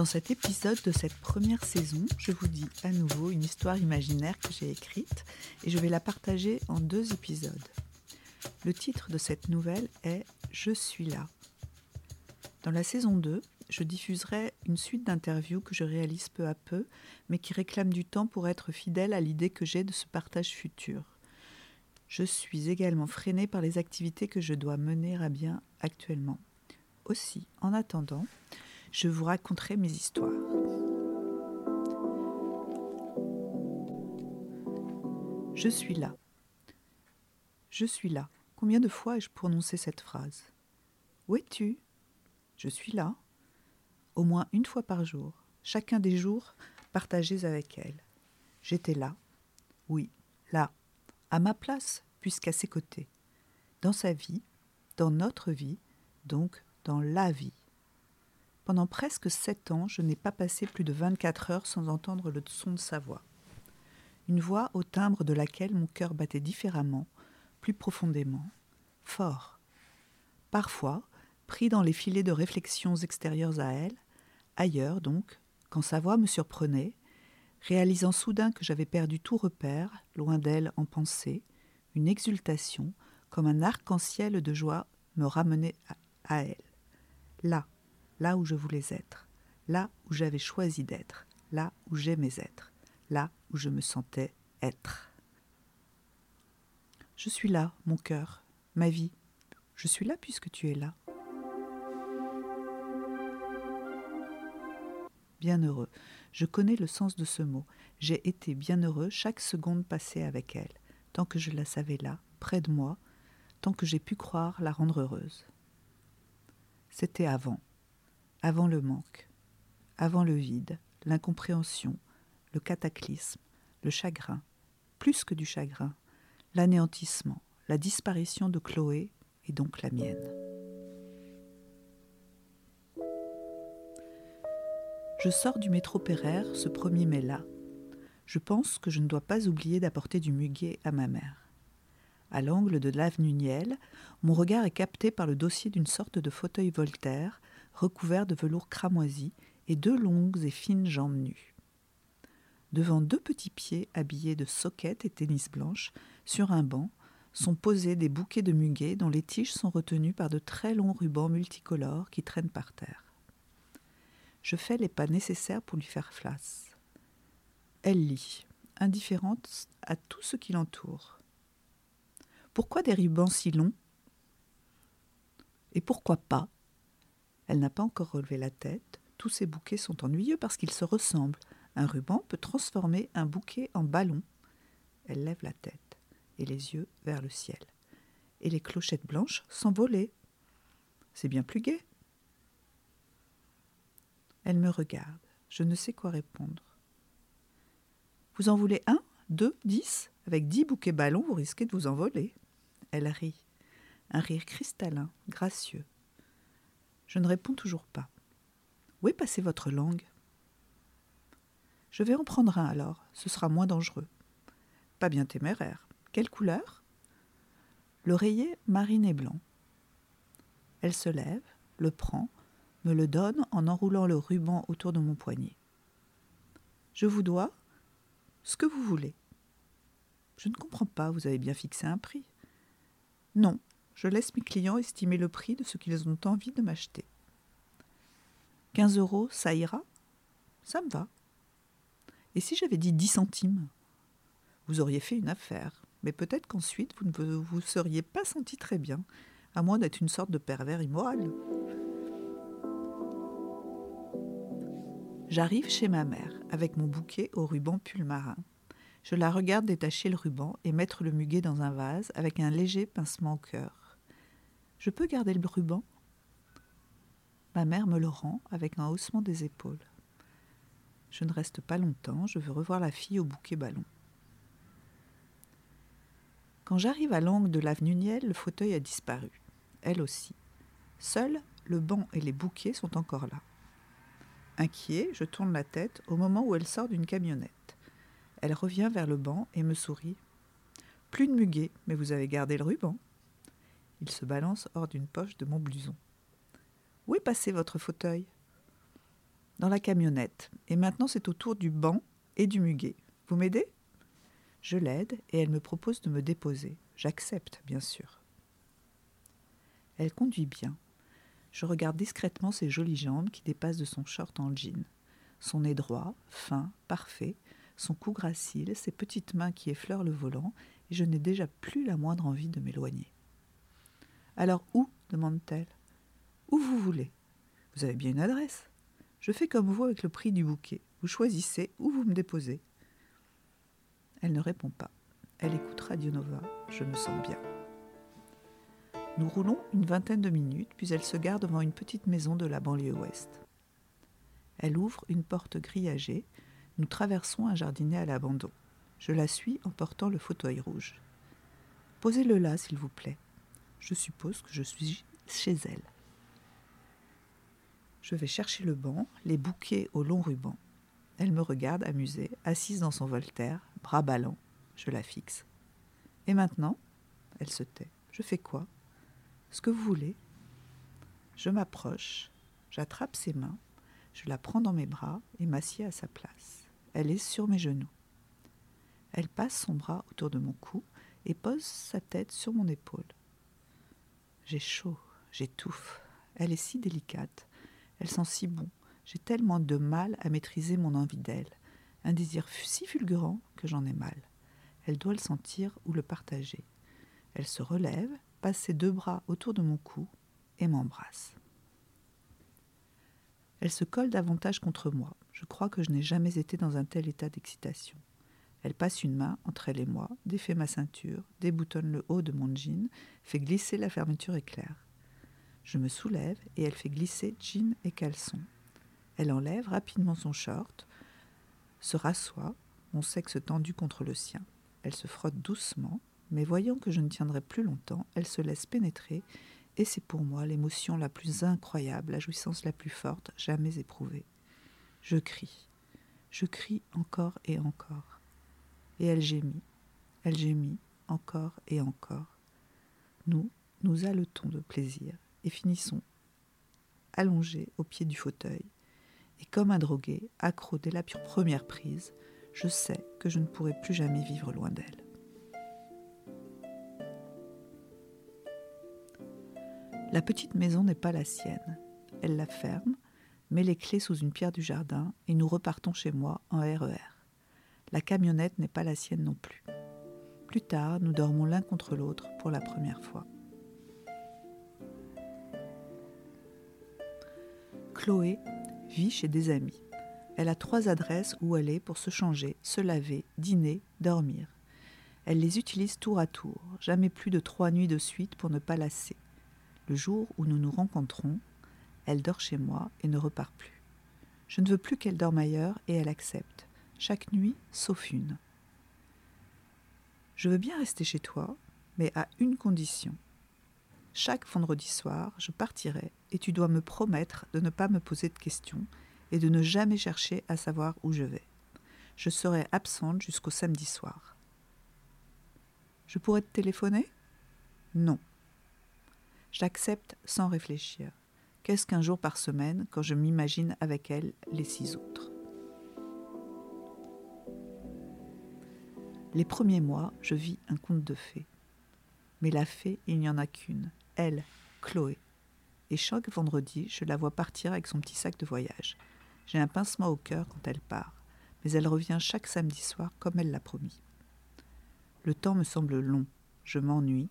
Dans cet épisode de cette première saison, je vous dis à nouveau une histoire imaginaire que j'ai écrite et je vais la partager en deux épisodes. Le titre de cette nouvelle est Je suis là. Dans la saison 2, je diffuserai une suite d'interviews que je réalise peu à peu, mais qui réclament du temps pour être fidèle à l'idée que j'ai de ce partage futur. Je suis également freinée par les activités que je dois mener à bien actuellement. Aussi, en attendant, je vous raconterai mes histoires. Je suis là. Je suis là. Combien de fois ai-je prononcé cette phrase? Où es-tu? Je suis là. Au moins une fois par jour, chacun des jours partagés avec elle. J'étais là. Oui, là, à ma place, puisqu'à ses côtés. Dans sa vie, dans notre vie, donc dans la vie. Pendant presque sept ans, je n'ai pas passé plus de 24 heures sans entendre le son de sa voix. Une voix au timbre de laquelle mon cœur battait différemment, plus profondément, fort. Parfois, pris dans les filets de réflexions extérieures à elle, ailleurs donc, quand sa voix me surprenait, réalisant soudain que j'avais perdu tout repère, loin d'elle en pensée, une exultation, comme un arc-en-ciel de joie, me ramenait à elle. Là, là où je voulais être, là où j'avais choisi d'être, là où j'aimais être, là où je me sentais être. Je suis là, mon cœur, ma vie. Je suis là puisque tu es là. Bienheureux. Je connais le sens de ce mot. J'ai été bienheureux chaque seconde passée avec elle, tant que je la savais là, près de moi, tant que j'ai pu croire la rendre heureuse. C'était avant, avant le manque, avant le vide, l'incompréhension, le cataclysme, le chagrin, plus que du chagrin, l'anéantissement, la disparition de Chloé et donc la mienne. Je sors du métro Pereire ce 1er mai-là. Je pense que je ne dois pas oublier d'apporter du muguet à ma mère. À l'angle de l'avenue Niel, mon regard est capté par le dossier d'une sorte de fauteuil Voltaire recouvert de velours cramoisi et deux longues et fines jambes nues. Devant deux petits pieds habillés de soquettes et tennis blanches, sur un banc, sont posés des bouquets de muguet dont les tiges sont retenues par de très longs rubans multicolores qui traînent par terre. Je fais les pas nécessaires pour lui faire face. Elle lit, indifférente à tout ce qui l'entoure. Pourquoi des rubans si longs? Et pourquoi pas? Elle n'a pas encore relevé la tête. Tous ces bouquets sont ennuyeux parce qu'ils se ressemblent. Un ruban peut transformer un bouquet en ballon. Elle lève la tête et les yeux vers le ciel. Et les clochettes blanches s'envolaient. C'est bien plus gai. Elle me regarde. Je ne sais quoi répondre. Vous en voulez un, deux, dix? Avec dix bouquets ballons, vous risquez de vous envoler. Elle rit. Un rire cristallin, gracieux. Je ne réponds toujours pas. Où est passée votre langue? Je vais en prendre un alors, ce sera moins dangereux. Pas bien téméraire. Quelle couleur? L'oreiller marine et blanc. Elle se lève, le prend, me le donne en enroulant le ruban autour de mon poignet. Je vous dois ce que vous voulez. Je ne comprends pas, vous avez bien fixé un prix. Non, je laisse mes clients estimer le prix de ce qu'ils ont envie de m'acheter. 15 euros, ça ira? Ça me va. Et si j'avais dit 10 centimes? Vous auriez fait une affaire, mais peut-être qu'ensuite vous ne vous seriez pas senti très bien, à moins d'être une sorte de pervers immoral. J'arrive chez ma mère avec mon bouquet au ruban pull marin. Je la regarde détacher le ruban et mettre le muguet dans un vase avec un léger pincement au cœur. Je peux garder le ruban? Ma mère me le rend avec un haussement des épaules. Je ne reste pas longtemps, je veux revoir la fille au bouquet ballon. Quand j'arrive à l'angle de l'avenue Niel, le fauteuil a disparu. Elle aussi. Seul le banc et les bouquets sont encore là. Inquiet, je tourne la tête au moment où elle sort d'une camionnette. Elle revient vers le banc et me sourit. Plus de muguet, mais vous avez gardé le ruban. Il se balance hors d'une poche de mon blouson. Où est passé votre fauteuil? Dans la camionnette, et maintenant c'est au tour du banc et du muguet. Vous m'aidez? Je l'aide et elle me propose de me déposer. J'accepte, bien sûr. Elle conduit bien. Je regarde discrètement ses jolies jambes qui dépassent de son short en jean. Son nez droit, fin, parfait, son cou gracile, ses petites mains qui effleurent le volant, et je n'ai déjà plus la moindre envie de m'éloigner. Alors où demande-t-elle. Où vous voulez. Vous avez bien une adresse. Je fais comme vous avec le prix du bouquet. Vous choisissez où vous me déposez. Elle ne répond pas. Elle écoute Radio. Je me sens bien. Nous roulons une vingtaine de minutes, puis elle se gare devant une petite maison de la banlieue ouest. Elle ouvre une porte grillagée. Nous traversons un jardinet à l'abandon. Je la suis en portant le fauteuil rouge. Posez-le là, s'il vous plaît. Je suppose que je suis chez elle. Je vais chercher le banc, les bouquets au long ruban. Elle me regarde amusée, assise dans son Voltaire, bras ballants. Je la fixe. Et maintenant Elle se tait. Je fais quoi? Ce que vous voulez. Je m'approche, j'attrape ses mains, je la prends dans mes bras et m'assieds à sa place. Elle est sur mes genoux. Elle passe son bras autour de mon cou et pose sa tête sur mon épaule. J'ai chaud, j'étouffe. Elle est si délicate, elle sent si bon. J'ai tellement de mal à maîtriser mon envie d'elle, un désir si fulgurant que j'en ai mal. Elle doit le sentir ou le partager. Elle se relève, passe ses deux bras autour de mon cou et m'embrasse. Elle se colle davantage contre moi. Je crois que je n'ai jamais été dans un tel état d'excitation. Elle passe une main entre elle et moi, défait ma ceinture, déboutonne le haut de mon jean, fait glisser la fermeture éclair. Je me soulève et elle fait glisser jean et caleçon. Elle enlève rapidement son short, se rassoit, mon sexe tendu contre le sien. Elle se frotte doucement, mais voyant que je ne tiendrai plus longtemps, elle se laisse pénétrer, et c'est pour moi l'émotion la plus incroyable, la jouissance la plus forte jamais éprouvée. Je crie, je crie encore et encore. Et elle gémit, elle gémit encore et encore. Nous, nous haletons de plaisir et finissons allongés au pied du fauteuil. Et comme un drogué, accro dès la première prise, je sais que je ne pourrai plus jamais vivre loin d'elle. La petite maison n'est pas la sienne. Elle la ferme, met les clés sous une pierre du jardin et nous repartons chez moi en RER. La camionnette n'est pas la sienne non plus. Plus tard, nous dormons l'un contre l'autre pour la première fois. Chloé vit chez des amis. Elle a trois adresses où aller pour se changer, se laver, dîner, dormir. Elle les utilise tour à tour, jamais plus de trois nuits de suite pour ne pas lasser. Le jour où nous nous rencontrons, elle dort chez moi et ne repart plus. Je ne veux plus qu'elle dorme ailleurs et elle accepte, chaque nuit sauf une. Je veux bien rester chez toi, mais à une condition. Chaque vendredi soir, je partirai et tu dois me promettre de ne pas me poser de questions et de ne jamais chercher à savoir où je vais. Je serai absente jusqu'au samedi soir. Je pourrais te téléphoner? Non. J'accepte sans réfléchir. Qu'est-ce qu'un jour par semaine quand je m'imagine avec elle les six autres? Les premiers mois, je vis un conte de fées. Mais la fée, il n'y en a qu'une, elle, Chloé. Et chaque vendredi, je la vois partir avec son petit sac de voyage. J'ai un pincement au cœur quand elle part, mais elle revient chaque samedi soir comme elle l'a promis. Le temps me semble long, je m'ennuie,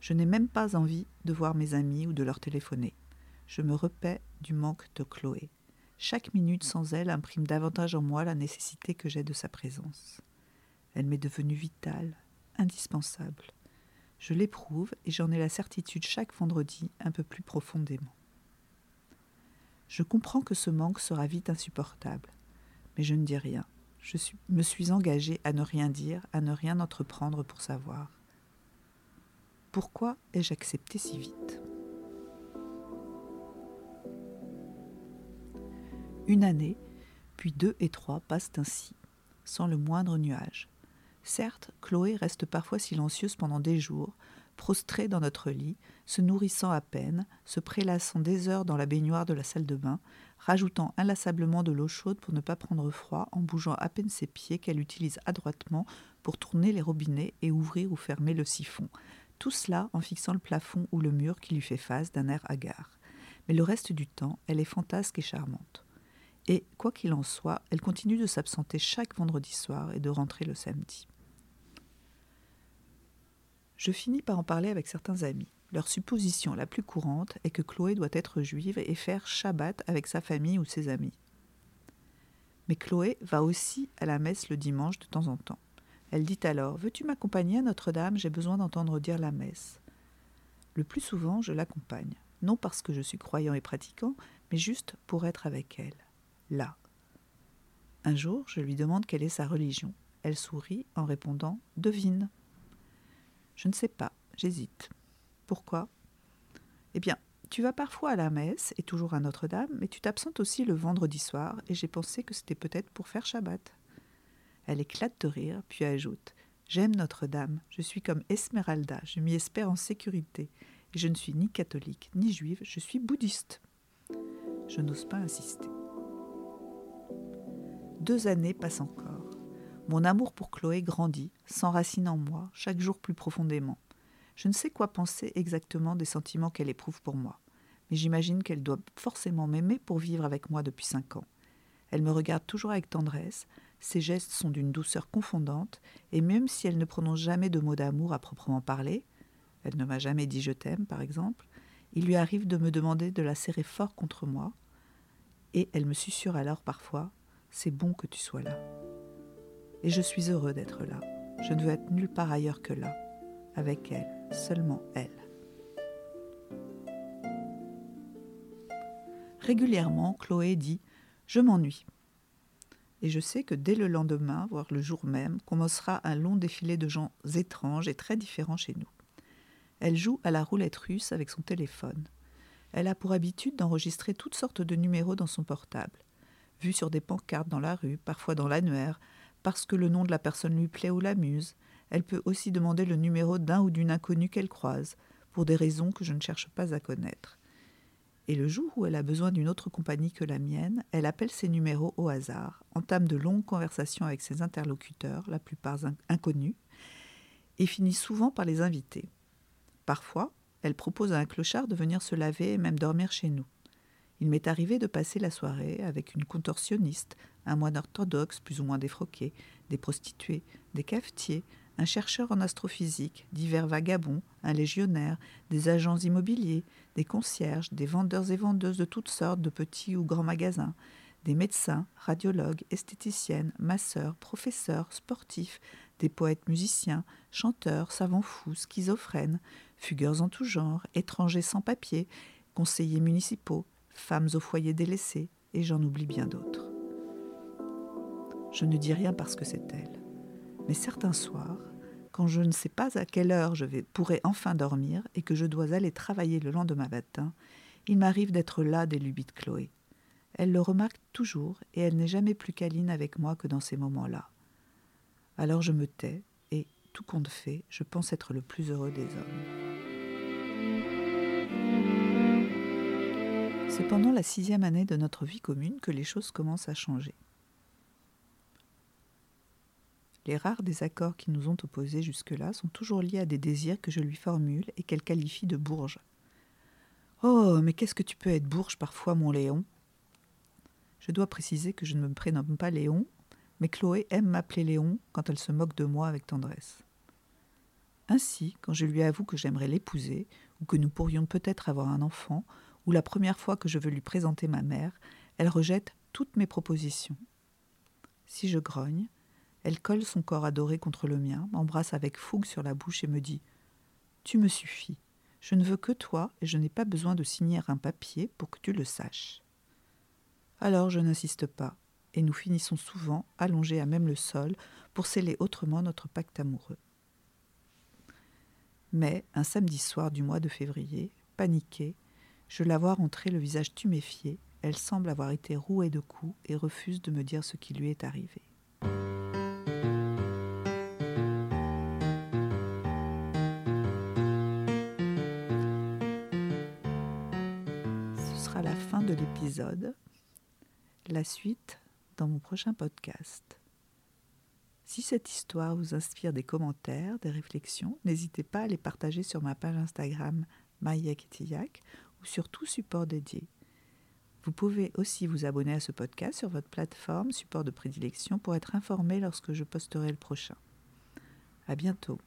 je n'ai même pas envie de voir mes amis ou de leur téléphoner. Je me repais du manque de Chloé. Chaque minute sans elle imprime davantage en moi la nécessité que j'ai de sa présence. Elle m'est devenue vitale, indispensable. Je l'éprouve et j'en ai la certitude chaque vendredi un peu plus profondément. Je comprends que ce manque sera vite insupportable, mais je ne dis rien. Je me suis engagée à ne rien dire, à ne rien entreprendre pour savoir. Pourquoi ai-je accepté si vite? Une année, puis deux et trois passent ainsi, sans le moindre nuage. Certes, Chloé reste parfois silencieuse pendant des jours, prostrés dans notre lit, se nourrissant à peine, se prélassant des heures dans la baignoire de la salle de bain, rajoutant inlassablement de l'eau chaude pour ne pas prendre froid, en bougeant à peine ses pieds qu'elle utilise adroitement pour tourner les robinets et ouvrir ou fermer le siphon. Tout cela en fixant le plafond ou le mur qui lui fait face d'un air hagard. Mais le reste du temps, elle est fantasque et charmante. Et, quoi qu'il en soit, elle continue de s'absenter chaque vendredi soir et de rentrer le samedi. Je finis par en parler avec certains amis. Leur supposition la plus courante est que Chloé doit être juive et faire Shabbat avec sa famille ou ses amis. Mais Chloé va aussi à la messe le dimanche de temps en temps. Elle dit alors Veux-tu m'accompagner à Notre-Dame? J'ai besoin d'entendre dire la messe. Le plus souvent, je l'accompagne, non parce que je suis croyant et pratiquant, mais juste pour être avec elle, là. Un jour, je lui demande quelle est sa religion. Elle sourit en répondant Devine. Je ne sais pas, j'hésite. Pourquoi? Eh bien, tu vas parfois à la messe et toujours à Notre-Dame, mais tu t'absentes aussi le vendredi soir, et j'ai pensé que c'était peut-être pour faire Shabbat. Elle éclate de rire, puis ajoute J'aime Notre-Dame, je suis comme Esmeralda, je m'y espère en sécurité, je ne suis ni catholique ni juive, je suis bouddhiste. Je n'ose pas insister. Deux années passent encore. Mon amour pour Chloé grandit, s'enracine en moi, chaque jour plus profondément. Je ne sais quoi penser exactement des sentiments qu'elle éprouve pour moi, mais j'imagine qu'elle doit forcément m'aimer pour vivre avec moi depuis cinq ans. Elle me regarde toujours avec tendresse, ses gestes sont d'une douceur confondante, et même si elle ne prononce jamais de mots d'amour à proprement parler, elle ne m'a jamais dit je t'aime par exemple, il lui arrive de me demander de la serrer fort contre moi, et elle me susurre alors parfois C'est bon que tu sois là. Et je suis heureux d'être là. Je ne veux être nulle part ailleurs que là, avec elle seulement elle. Régulièrement, Chloé dit Je m'ennuie. Et je sais que dès le lendemain, voire le jour même, commencera un long défilé de gens étranges et très différents chez nous. Elle joue à la roulette russe avec son téléphone. Elle a pour habitude d'enregistrer toutes sortes de numéros dans son portable, vus sur des pancartes dans la rue, parfois dans l'annuaire, parce que le nom de la personne lui plaît ou l'amuse, elle peut aussi demander le numéro d'un ou d'une inconnue qu'elle croise, pour des raisons que je ne cherche pas à connaître. Et le jour où elle a besoin d'une autre compagnie que la mienne, elle appelle ses numéros au hasard, entame de longues conversations avec ses interlocuteurs, la plupart inconnus, et finit souvent par les inviter. Parfois, elle propose à un clochard de venir se laver et même dormir chez nous. Il m'est arrivé de passer la soirée avec une contorsionniste, un moine orthodoxe plus ou moins défroqué, des prostituées, des cafetiers, un chercheur en astrophysique, divers vagabonds, un légionnaire, des agents immobiliers, des concierges, des vendeurs et vendeuses de toutes sortes de petits ou grands magasins, des médecins, radiologues, esthéticiennes, masseurs, professeurs, sportifs, des poètes musiciens, chanteurs, savants fous, schizophrènes, fugueurs en tout genre, étrangers sans papier, conseillers municipaux, femmes au foyer délaissées, et j'en oublie bien d'autres. Je ne dis rien parce que c'est elle. Mais certains soirs, quand je ne sais pas à quelle heure je vais, pourrai enfin dormir et que je dois aller travailler le lendemain matin, il m'arrive d'être là des lubies de Chloé. Elle le remarque toujours et elle n'est jamais plus câline avec moi que dans ces moments-là. Alors je me tais et, tout compte fait, je pense être le plus heureux des hommes. C'est pendant la sixième année de notre vie commune que les choses commencent à changer. Les rares désaccords qui nous ont opposés jusque-là sont toujours liés à des désirs que je lui formule et qu'elle qualifie de bourges. Oh, mais qu'est-ce que tu peux être bourge parfois, mon Léon? Je dois préciser que je ne me prénomme pas Léon, mais Chloé aime m'appeler Léon quand elle se moque de moi avec tendresse. Ainsi, quand je lui avoue que j'aimerais l'épouser, ou que nous pourrions peut-être avoir un enfant, la première fois que je veux lui présenter ma mère, elle rejette toutes mes propositions. Si je grogne, elle colle son corps adoré contre le mien, m'embrasse avec fougue sur la bouche et me dit Tu me suffis. Je ne veux que toi et je n'ai pas besoin de signer un papier pour que tu le saches. Alors je n'insiste pas, et nous finissons souvent allongés à même le sol pour sceller autrement notre pacte amoureux. Mais un samedi soir du mois de février, paniquée, je la vois rentrer le visage tuméfié. Elle semble avoir été rouée de coups et refuse de me dire ce qui lui est arrivé. Ce sera la fin de l'épisode. La suite dans mon prochain podcast. Si cette histoire vous inspire des commentaires, des réflexions, n'hésitez pas à les partager sur ma page Instagram maïaketiyak ou sur tout support dédié. Vous pouvez aussi vous abonner à ce podcast sur votre plateforme support de prédilection pour être informé lorsque je posterai le prochain. À bientôt.